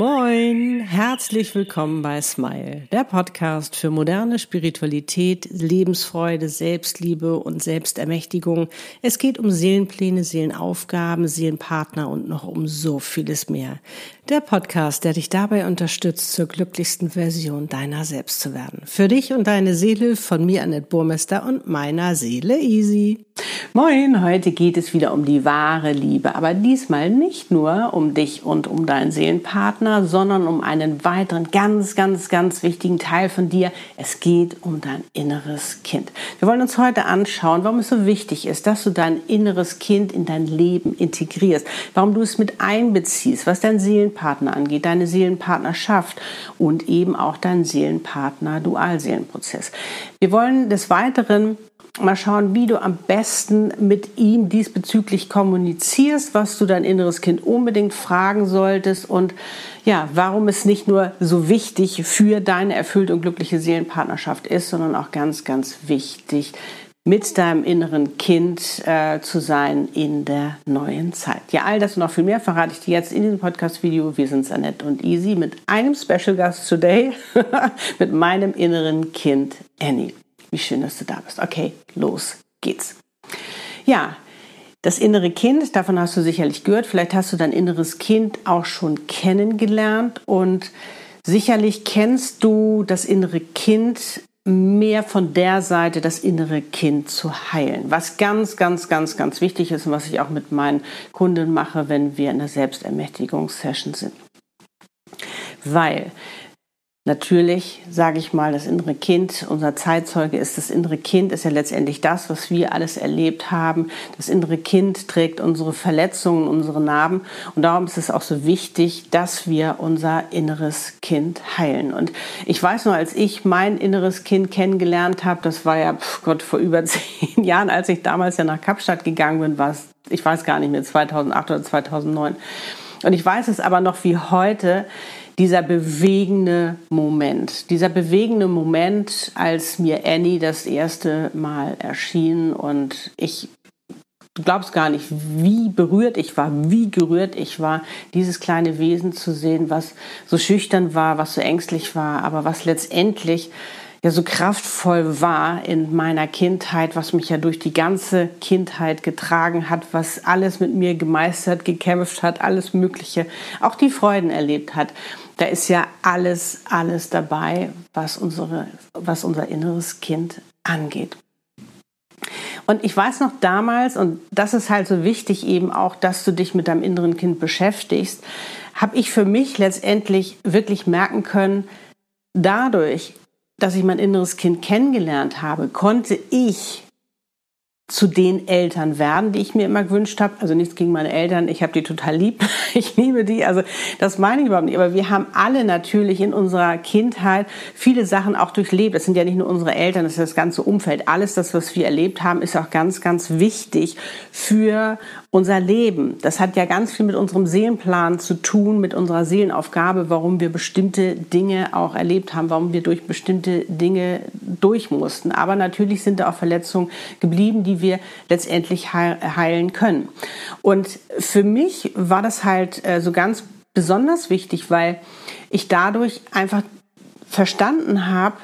Moin, herzlich willkommen bei Smile, der Podcast für moderne Spiritualität, Lebensfreude, Selbstliebe und Selbstermächtigung. Es geht um Seelenpläne, Seelenaufgaben, Seelenpartner und noch um so vieles mehr. Der Podcast, der dich dabei unterstützt, zur glücklichsten Version deiner selbst zu werden. Für dich und deine Seele von mir, Annette Burmester und meiner Seele Easy. Moin, heute geht es wieder um die wahre Liebe, aber diesmal nicht nur um dich und um deinen Seelenpartner, sondern um einen weiteren ganz, ganz, ganz wichtigen Teil von dir. Es geht um dein inneres Kind. Wir wollen uns heute anschauen, warum es so wichtig ist, dass du dein inneres Kind in dein Leben integrierst, warum du es mit einbeziehst, was dein Seelenpartner angeht, deine Seelenpartnerschaft und eben auch dein Seelenpartner-Dualseelenprozess. Wir wollen des Weiteren mal schauen, wie du am besten mit ihm diesbezüglich kommunizierst, was du dein inneres Kind unbedingt fragen solltest und ja, warum es nicht nur so wichtig für deine erfüllte und glückliche Seelenpartnerschaft ist, sondern auch ganz, ganz wichtig mit deinem inneren Kind äh, zu sein in der neuen Zeit. Ja, all das und noch viel mehr verrate ich dir jetzt in diesem Podcast-Video. Wir sind Annette und Easy mit einem Special Gast today, mit meinem inneren Kind Annie. Wie schön, dass du da bist. Okay, los geht's. Ja, das innere Kind, davon hast du sicherlich gehört. Vielleicht hast du dein inneres Kind auch schon kennengelernt und sicherlich kennst du das innere Kind mehr von der Seite, das innere Kind zu heilen. Was ganz, ganz, ganz, ganz wichtig ist und was ich auch mit meinen Kunden mache, wenn wir in der Selbstermächtigungssession sind. Weil Natürlich, sage ich mal, das innere Kind, unser Zeitzeuge ist das innere Kind, ist ja letztendlich das, was wir alles erlebt haben. Das innere Kind trägt unsere Verletzungen, unsere Narben. Und darum ist es auch so wichtig, dass wir unser inneres Kind heilen. Und ich weiß nur, als ich mein inneres Kind kennengelernt habe, das war ja, pf Gott, vor über zehn Jahren, als ich damals ja nach Kapstadt gegangen bin, war es, ich weiß gar nicht mehr, 2008 oder 2009. Und ich weiß es aber noch wie heute, dieser bewegende Moment. Dieser bewegende Moment, als mir Annie das erste Mal erschien und ich Du glaubst gar nicht, wie berührt ich war, wie gerührt ich war, dieses kleine Wesen zu sehen, was so schüchtern war, was so ängstlich war, aber was letztendlich ja so kraftvoll war in meiner Kindheit, was mich ja durch die ganze Kindheit getragen hat, was alles mit mir gemeistert, gekämpft hat, alles Mögliche, auch die Freuden erlebt hat. Da ist ja alles, alles dabei, was, unsere, was unser inneres Kind angeht. Und ich weiß noch damals, und das ist halt so wichtig eben auch, dass du dich mit deinem inneren Kind beschäftigst, habe ich für mich letztendlich wirklich merken können, dadurch, dass ich mein inneres Kind kennengelernt habe, konnte ich zu den Eltern werden, die ich mir immer gewünscht habe. Also nichts gegen meine Eltern, ich habe die total lieb, ich liebe die. Also das meine ich überhaupt nicht. Aber wir haben alle natürlich in unserer Kindheit viele Sachen auch durchlebt. Das sind ja nicht nur unsere Eltern, das ist das ganze Umfeld. Alles das, was wir erlebt haben, ist auch ganz, ganz wichtig für unser Leben. Das hat ja ganz viel mit unserem Seelenplan zu tun, mit unserer Seelenaufgabe, warum wir bestimmte Dinge auch erlebt haben, warum wir durch bestimmte Dinge durch mussten. Aber natürlich sind da auch Verletzungen geblieben, die wir letztendlich heilen können. Und für mich war das halt äh, so ganz besonders wichtig, weil ich dadurch einfach verstanden habe,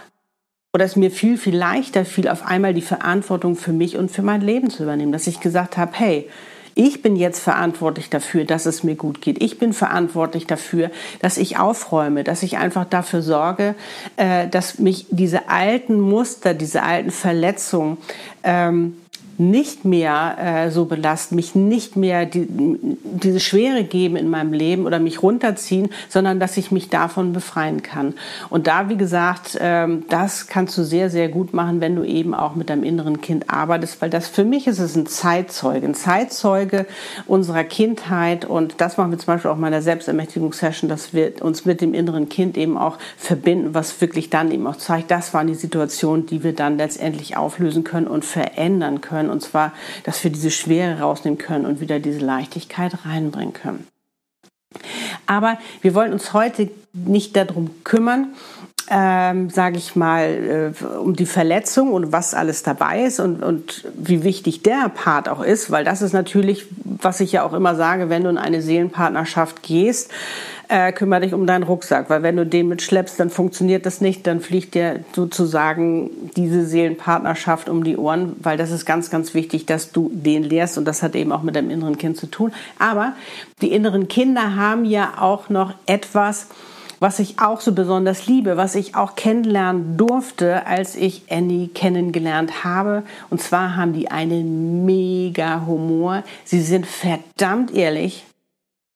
oder es mir viel, viel leichter fiel, auf einmal die Verantwortung für mich und für mein Leben zu übernehmen. Dass ich gesagt habe, hey, ich bin jetzt verantwortlich dafür, dass es mir gut geht. Ich bin verantwortlich dafür, dass ich aufräume, dass ich einfach dafür sorge, äh, dass mich diese alten Muster, diese alten Verletzungen ähm, nicht mehr äh, so belasten, mich nicht mehr die, diese Schwere geben in meinem Leben oder mich runterziehen, sondern dass ich mich davon befreien kann. Und da, wie gesagt, ähm, das kannst du sehr, sehr gut machen, wenn du eben auch mit deinem inneren Kind arbeitest, weil das für mich ist es ein Zeitzeuge, ein Zeitzeuge unserer Kindheit und das machen wir zum Beispiel auch in der Selbstermächtigungssession, dass wir uns mit dem inneren Kind eben auch verbinden, was wirklich dann eben auch zeigt, das waren die Situationen, die wir dann letztendlich auflösen können und verändern können können. Und zwar, dass wir diese Schwere rausnehmen können und wieder diese Leichtigkeit reinbringen können. Aber wir wollen uns heute nicht darum kümmern, ähm, sage ich mal, äh, um die Verletzung und was alles dabei ist und, und wie wichtig der Part auch ist, weil das ist natürlich, was ich ja auch immer sage, wenn du in eine Seelenpartnerschaft gehst, äh, kümmere dich um deinen Rucksack, weil wenn du den mitschleppst, dann funktioniert das nicht, dann fliegt dir sozusagen diese Seelenpartnerschaft um die Ohren, weil das ist ganz, ganz wichtig, dass du den lehrst und das hat eben auch mit deinem inneren Kind zu tun. Aber die inneren Kinder haben ja auch noch etwas, was ich auch so besonders liebe, was ich auch kennenlernen durfte, als ich Annie kennengelernt habe. Und zwar haben die einen mega Humor. Sie sind verdammt ehrlich.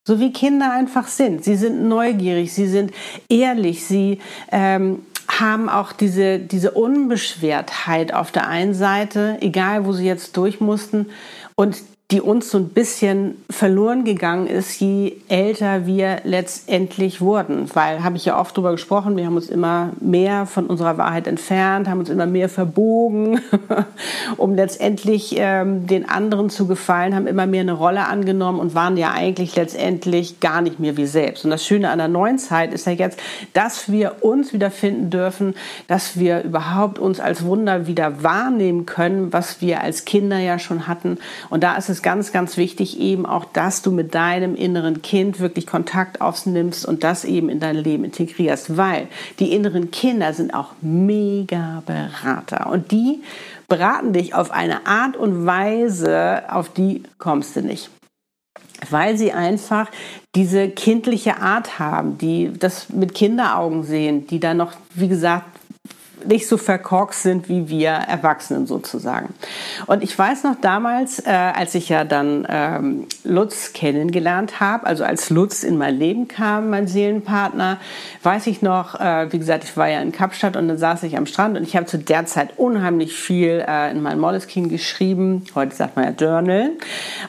So wie Kinder einfach sind. Sie sind neugierig, sie sind ehrlich, sie ähm, haben auch diese, diese Unbeschwertheit auf der einen Seite, egal wo sie jetzt durch mussten. Und die uns so ein bisschen verloren gegangen ist, je älter wir letztendlich wurden. Weil, habe ich ja oft drüber gesprochen, wir haben uns immer mehr von unserer Wahrheit entfernt, haben uns immer mehr verbogen, um letztendlich ähm, den anderen zu gefallen, haben immer mehr eine Rolle angenommen und waren ja eigentlich letztendlich gar nicht mehr wir selbst. Und das Schöne an der neuen Zeit ist ja jetzt, dass wir uns wiederfinden dürfen, dass wir überhaupt uns als Wunder wieder wahrnehmen können, was wir als Kinder ja schon hatten. Und da ist es ganz, ganz wichtig eben auch, dass du mit deinem inneren Kind wirklich Kontakt aufnimmst und das eben in dein Leben integrierst, weil die inneren Kinder sind auch mega Berater und die beraten dich auf eine Art und Weise, auf die kommst du nicht. Weil sie einfach diese kindliche Art haben, die das mit Kinderaugen sehen, die da noch, wie gesagt, nicht so verkorkst sind wie wir Erwachsenen sozusagen. Und ich weiß noch damals, äh, als ich ja dann ähm, Lutz kennengelernt habe, also als Lutz in mein Leben kam, mein Seelenpartner, weiß ich noch, äh, wie gesagt, ich war ja in Kapstadt und dann saß ich am Strand und ich habe zu der Zeit unheimlich viel äh, in mein Moleskine geschrieben. Heute sagt man ja Journal.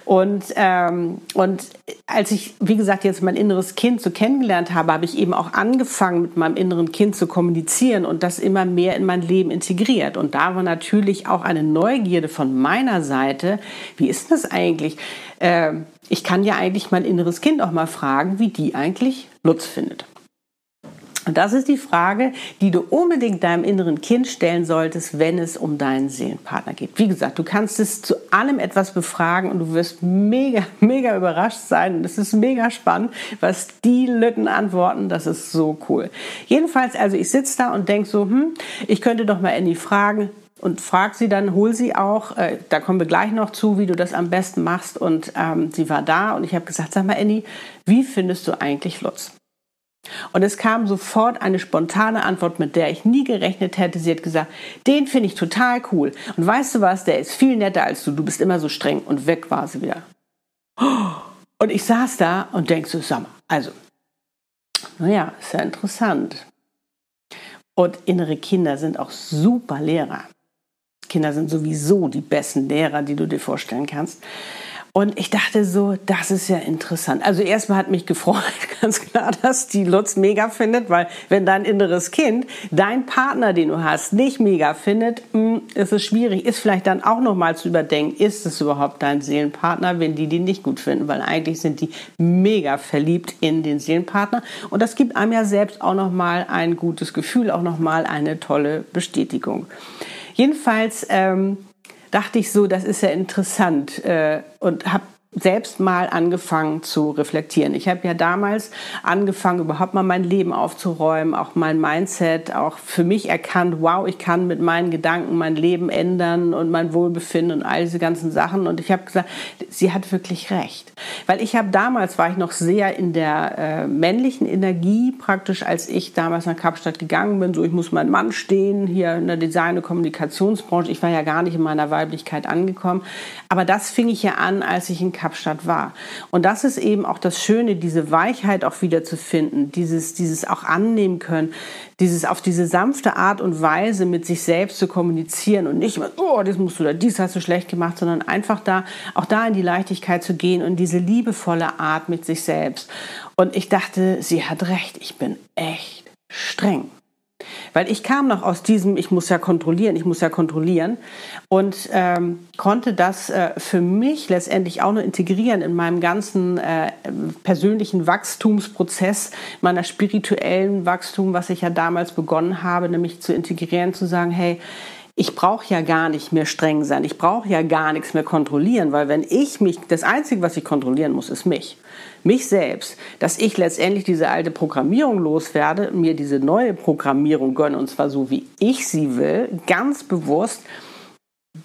Und, ähm, und als ich, wie gesagt, jetzt mein inneres Kind so kennengelernt habe, habe ich eben auch angefangen, mit meinem inneren Kind zu kommunizieren und das immer mehr mehr in mein Leben integriert. Und da war natürlich auch eine Neugierde von meiner Seite. Wie ist das eigentlich? Äh, ich kann ja eigentlich mein inneres Kind auch mal fragen, wie die eigentlich Lutz findet. Und das ist die Frage, die du unbedingt deinem inneren Kind stellen solltest, wenn es um deinen Seelenpartner geht. Wie gesagt, du kannst es zu allem etwas befragen und du wirst mega, mega überrascht sein. Und es ist mega spannend, was die Lütten antworten. Das ist so cool. Jedenfalls, also ich sitze da und denke so, hm, ich könnte doch mal Annie fragen, und frag sie dann, hol sie auch. Äh, da kommen wir gleich noch zu, wie du das am besten machst. Und ähm, sie war da und ich habe gesagt, sag mal, Annie, wie findest du eigentlich Lutz? Und es kam sofort eine spontane Antwort, mit der ich nie gerechnet hätte. Sie hat gesagt, den finde ich total cool. Und weißt du was, der ist viel netter als du. Du bist immer so streng. Und weg war sie wieder. Und ich saß da und denkst so, sag mal, also, naja, ist ja interessant. Und innere Kinder sind auch super Lehrer. Kinder sind sowieso die besten Lehrer, die du dir vorstellen kannst. Und ich dachte so, das ist ja interessant. Also erstmal hat mich gefreut, ganz klar, dass die Lutz mega findet, weil wenn dein inneres Kind dein Partner, den du hast, nicht mega findet, hm, ist es schwierig. Ist vielleicht dann auch nochmal zu überdenken, ist es überhaupt dein Seelenpartner, wenn die den nicht gut finden? Weil eigentlich sind die mega verliebt in den Seelenpartner. Und das gibt einem ja selbst auch nochmal ein gutes Gefühl, auch nochmal eine tolle Bestätigung. Jedenfalls, ähm, dachte ich so, das ist ja interessant äh, und habe selbst mal angefangen zu reflektieren. Ich habe ja damals angefangen, überhaupt mal mein Leben aufzuräumen, auch mein Mindset, auch für mich erkannt, wow, ich kann mit meinen Gedanken mein Leben ändern und mein Wohlbefinden und all diese ganzen Sachen. Und ich habe gesagt, sie hat wirklich recht. Weil ich habe damals, war ich noch sehr in der äh, männlichen Energie, praktisch als ich damals nach Kapstadt gegangen bin, so ich muss mein Mann stehen, hier in der Design- und Kommunikationsbranche. Ich war ja gar nicht in meiner Weiblichkeit angekommen. Aber das fing ich ja an, als ich in Kapstadt war. Und das ist eben auch das Schöne, diese Weichheit auch wieder zu finden, dieses, dieses auch annehmen können, dieses auf diese sanfte Art und Weise mit sich selbst zu kommunizieren und nicht immer, oh, das musst du da, dies hast du schlecht gemacht, sondern einfach da, auch da in die Leichtigkeit zu gehen und diese liebevolle Art mit sich selbst. Und ich dachte, sie hat recht, ich bin echt streng. Weil ich kam noch aus diesem, ich muss ja kontrollieren, ich muss ja kontrollieren und ähm, konnte das äh, für mich letztendlich auch nur integrieren in meinem ganzen äh, persönlichen Wachstumsprozess, meiner spirituellen Wachstum, was ich ja damals begonnen habe, nämlich zu integrieren, zu sagen, hey, ich brauche ja gar nicht mehr streng sein, ich brauche ja gar nichts mehr kontrollieren, weil wenn ich mich, das Einzige, was ich kontrollieren muss, ist mich. Mich selbst, dass ich letztendlich diese alte Programmierung loswerde, mir diese neue Programmierung gönne, und zwar so, wie ich sie will, ganz bewusst,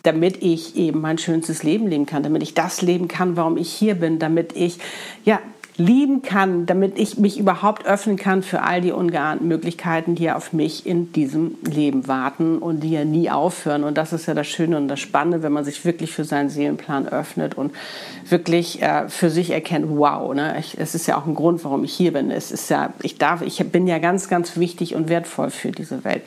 damit ich eben mein schönstes Leben leben kann, damit ich das leben kann, warum ich hier bin, damit ich ja lieben kann, damit ich mich überhaupt öffnen kann für all die ungeahnten Möglichkeiten, die auf mich in diesem Leben warten und die ja nie aufhören. Und das ist ja das Schöne und das Spannende, wenn man sich wirklich für seinen Seelenplan öffnet und wirklich äh, für sich erkennt, wow, ne, ich, es ist ja auch ein Grund, warum ich hier bin. Es ist ja, ich darf, ich bin ja ganz, ganz wichtig und wertvoll für diese Welt.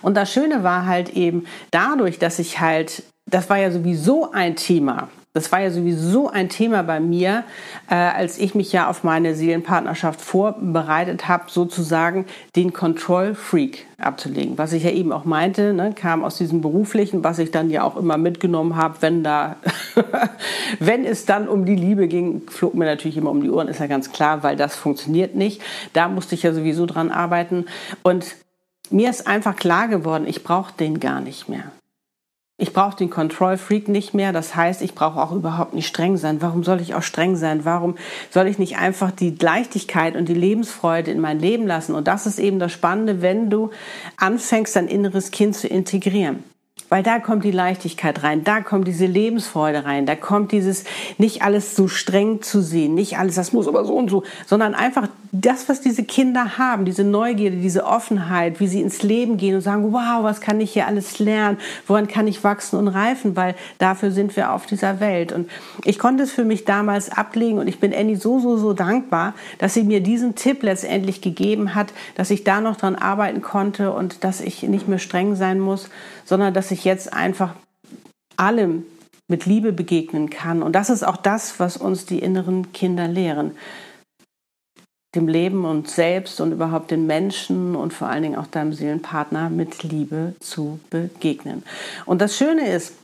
Und das Schöne war halt eben dadurch, dass ich halt, das war ja sowieso ein Thema, das war ja sowieso ein Thema bei mir, äh, als ich mich ja auf meine Seelenpartnerschaft vorbereitet habe, sozusagen den Control Freak abzulegen. Was ich ja eben auch meinte, ne, kam aus diesem beruflichen, was ich dann ja auch immer mitgenommen habe, wenn da, wenn es dann um die Liebe ging, flog mir natürlich immer um die Ohren, ist ja ganz klar, weil das funktioniert nicht. Da musste ich ja sowieso dran arbeiten und mir ist einfach klar geworden, ich brauche den gar nicht mehr. Ich brauche den Control Freak nicht mehr. Das heißt, ich brauche auch überhaupt nicht streng sein. Warum soll ich auch streng sein? Warum soll ich nicht einfach die Leichtigkeit und die Lebensfreude in mein Leben lassen? Und das ist eben das Spannende, wenn du anfängst, dein inneres Kind zu integrieren. Weil da kommt die Leichtigkeit rein, da kommt diese Lebensfreude rein, da kommt dieses nicht alles so streng zu sehen, nicht alles, das muss aber so und so, sondern einfach das, was diese Kinder haben, diese Neugierde, diese Offenheit, wie sie ins Leben gehen und sagen, wow, was kann ich hier alles lernen, woran kann ich wachsen und reifen, weil dafür sind wir auf dieser Welt. Und ich konnte es für mich damals ablegen und ich bin Annie so, so, so dankbar, dass sie mir diesen Tipp letztendlich gegeben hat, dass ich da noch dran arbeiten konnte und dass ich nicht mehr streng sein muss, sondern dass ich jetzt einfach allem mit Liebe begegnen kann. Und das ist auch das, was uns die inneren Kinder lehren. Dem Leben und selbst und überhaupt den Menschen und vor allen Dingen auch deinem Seelenpartner mit Liebe zu begegnen. Und das Schöne ist,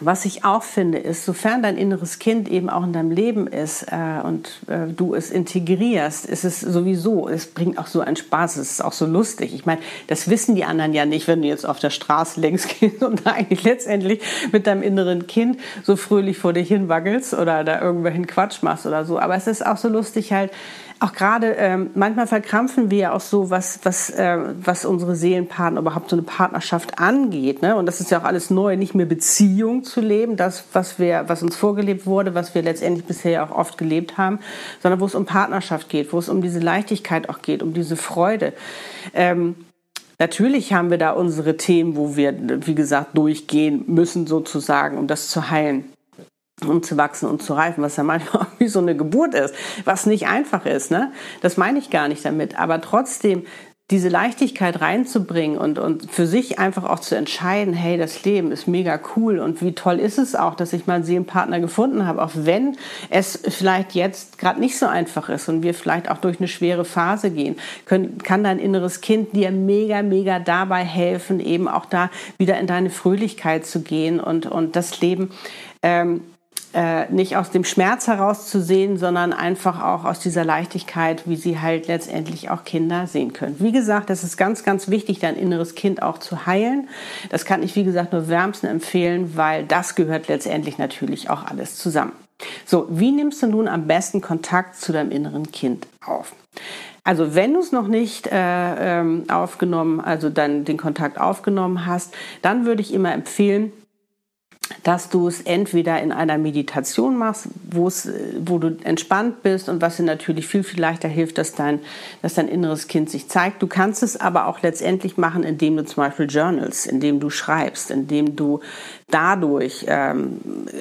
was ich auch finde, ist, sofern dein inneres Kind eben auch in deinem Leben ist äh, und äh, du es integrierst, ist es sowieso, es bringt auch so einen Spaß, es ist auch so lustig. Ich meine, das wissen die anderen ja nicht, wenn du jetzt auf der Straße längs gehst und eigentlich letztendlich mit deinem inneren Kind so fröhlich vor dir hin wackelst oder da irgendwohin Quatsch machst oder so. Aber es ist auch so lustig halt, auch gerade ähm, manchmal verkrampfen wir ja auch so, was, was, äh, was unsere Seelenpartner, überhaupt so eine Partnerschaft angeht. Ne? Und das ist ja auch alles neu, nicht mehr Beziehung zu leben, das, was, wir, was uns vorgelebt wurde, was wir letztendlich bisher auch oft gelebt haben, sondern wo es um Partnerschaft geht, wo es um diese Leichtigkeit auch geht, um diese Freude. Ähm, Natürlich haben wir da unsere Themen, wo wir, wie gesagt, durchgehen müssen sozusagen, um das zu heilen um zu wachsen und zu reifen, was ja manchmal auch wie so eine Geburt ist, was nicht einfach ist. Ne? Das meine ich gar nicht damit. Aber trotzdem diese Leichtigkeit reinzubringen und, und für sich einfach auch zu entscheiden, hey, das Leben ist mega cool und wie toll ist es auch, dass ich mal einen Seelenpartner gefunden habe, auch wenn es vielleicht jetzt gerade nicht so einfach ist und wir vielleicht auch durch eine schwere Phase gehen, können, kann dein inneres Kind dir mega, mega dabei helfen, eben auch da wieder in deine Fröhlichkeit zu gehen und, und das Leben ähm, äh, nicht aus dem Schmerz herauszusehen, sondern einfach auch aus dieser Leichtigkeit, wie sie halt letztendlich auch Kinder sehen können. Wie gesagt, das ist ganz, ganz wichtig, dein inneres Kind auch zu heilen. Das kann ich, wie gesagt, nur wärmsten empfehlen, weil das gehört letztendlich natürlich auch alles zusammen. So, wie nimmst du nun am besten Kontakt zu deinem inneren Kind auf? Also wenn du es noch nicht äh, ähm, aufgenommen, also dann den Kontakt aufgenommen hast, dann würde ich immer empfehlen, dass du es entweder in einer Meditation machst, wo es, wo du entspannt bist und was dir natürlich viel, viel leichter hilft, dass dein, dass dein inneres Kind sich zeigt. Du kannst es aber auch letztendlich machen, indem du zum Beispiel journals, indem du schreibst, indem du dadurch ähm,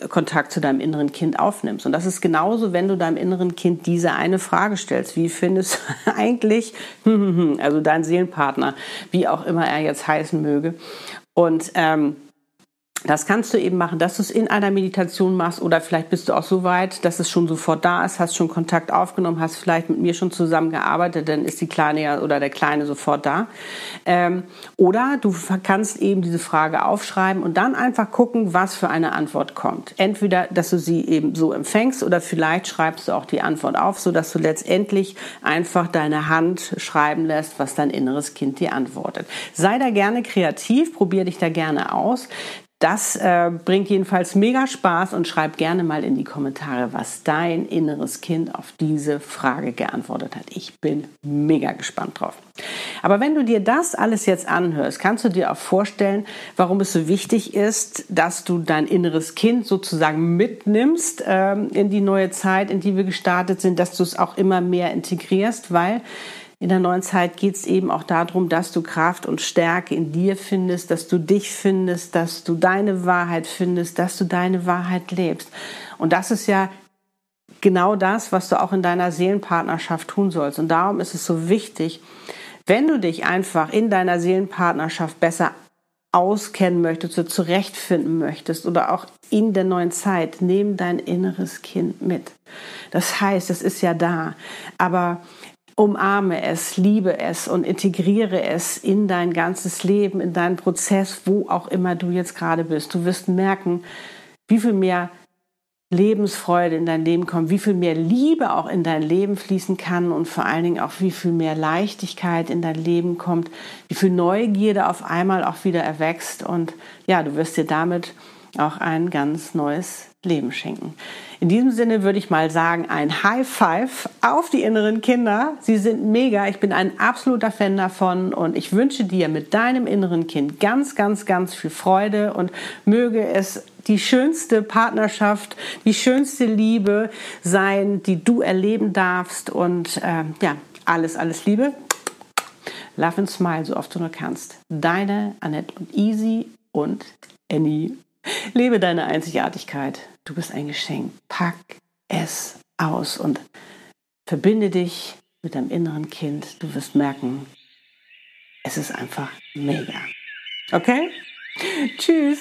Kontakt zu deinem inneren Kind aufnimmst. Und das ist genauso, wenn du deinem inneren Kind diese eine Frage stellst. Wie findest du eigentlich, also dein Seelenpartner, wie auch immer er jetzt heißen möge. Und ähm, Das kannst du eben machen, dass du es in einer Meditation machst oder vielleicht bist du auch so weit, dass es schon sofort da ist, hast schon Kontakt aufgenommen, hast vielleicht mit mir schon zusammengearbeitet, dann ist die Kleine oder der Kleine sofort da. Ähm, oder du kannst eben diese Frage aufschreiben und dann einfach gucken, was für eine Antwort kommt. Entweder, dass du sie eben so empfängst oder vielleicht schreibst du auch die Antwort auf, so dass du letztendlich einfach deine Hand schreiben lässt, was dein inneres Kind dir antwortet. Sei da gerne kreativ, probier dich da gerne aus. Das äh, bringt jedenfalls mega Spaß und schreib gerne mal in die Kommentare, was dein inneres Kind auf diese Frage geantwortet hat. Ich bin mega gespannt drauf. Aber wenn du dir das alles jetzt anhörst, kannst du dir auch vorstellen, warum es so wichtig ist, dass du dein inneres Kind sozusagen mitnimmst ähm, in die neue Zeit, in die wir gestartet sind, dass du es auch immer mehr integrierst, weil in der neuen Zeit geht es eben auch darum, dass du Kraft und Stärke in dir findest, dass du dich findest, dass du deine Wahrheit findest, dass du deine Wahrheit lebst. Und das ist ja genau das, was du auch in deiner Seelenpartnerschaft tun sollst. Und darum ist es so wichtig, wenn du dich einfach in deiner Seelenpartnerschaft besser auskennen möchtest zurechtfinden möchtest oder auch in der neuen Zeit, nimm dein inneres Kind mit. Das heißt, es ist ja da, aber umarme es, liebe es und integriere es in dein ganzes Leben, in deinen Prozess, wo auch immer du jetzt gerade bist. Du wirst merken, wie viel mehr Lebensfreude in dein Leben kommt, wie viel mehr Liebe auch in dein Leben fließen kann und vor allen Dingen auch wie viel mehr Leichtigkeit in dein Leben kommt, wie viel Neugierde auf einmal auch wieder erwächst und ja, du wirst dir damit auch ein ganz neues Leben schenken. In diesem Sinne würde ich mal sagen, ein High Five auf die inneren Kinder. Sie sind mega. Ich bin ein absoluter Fan davon und ich wünsche dir mit deinem inneren Kind ganz, ganz, ganz viel Freude und möge es die schönste Partnerschaft, die schönste Liebe sein, die du erleben darfst. Und äh, ja, alles, alles Liebe. Love and smile, so oft du nur kannst. Deine Annette und Easy und Annie. Lebe deine Einzigartigkeit. Du bist ein Geschenk. Pack es aus und verbinde dich mit deinem inneren Kind. Du wirst merken, es ist einfach mega. Okay? Tschüss.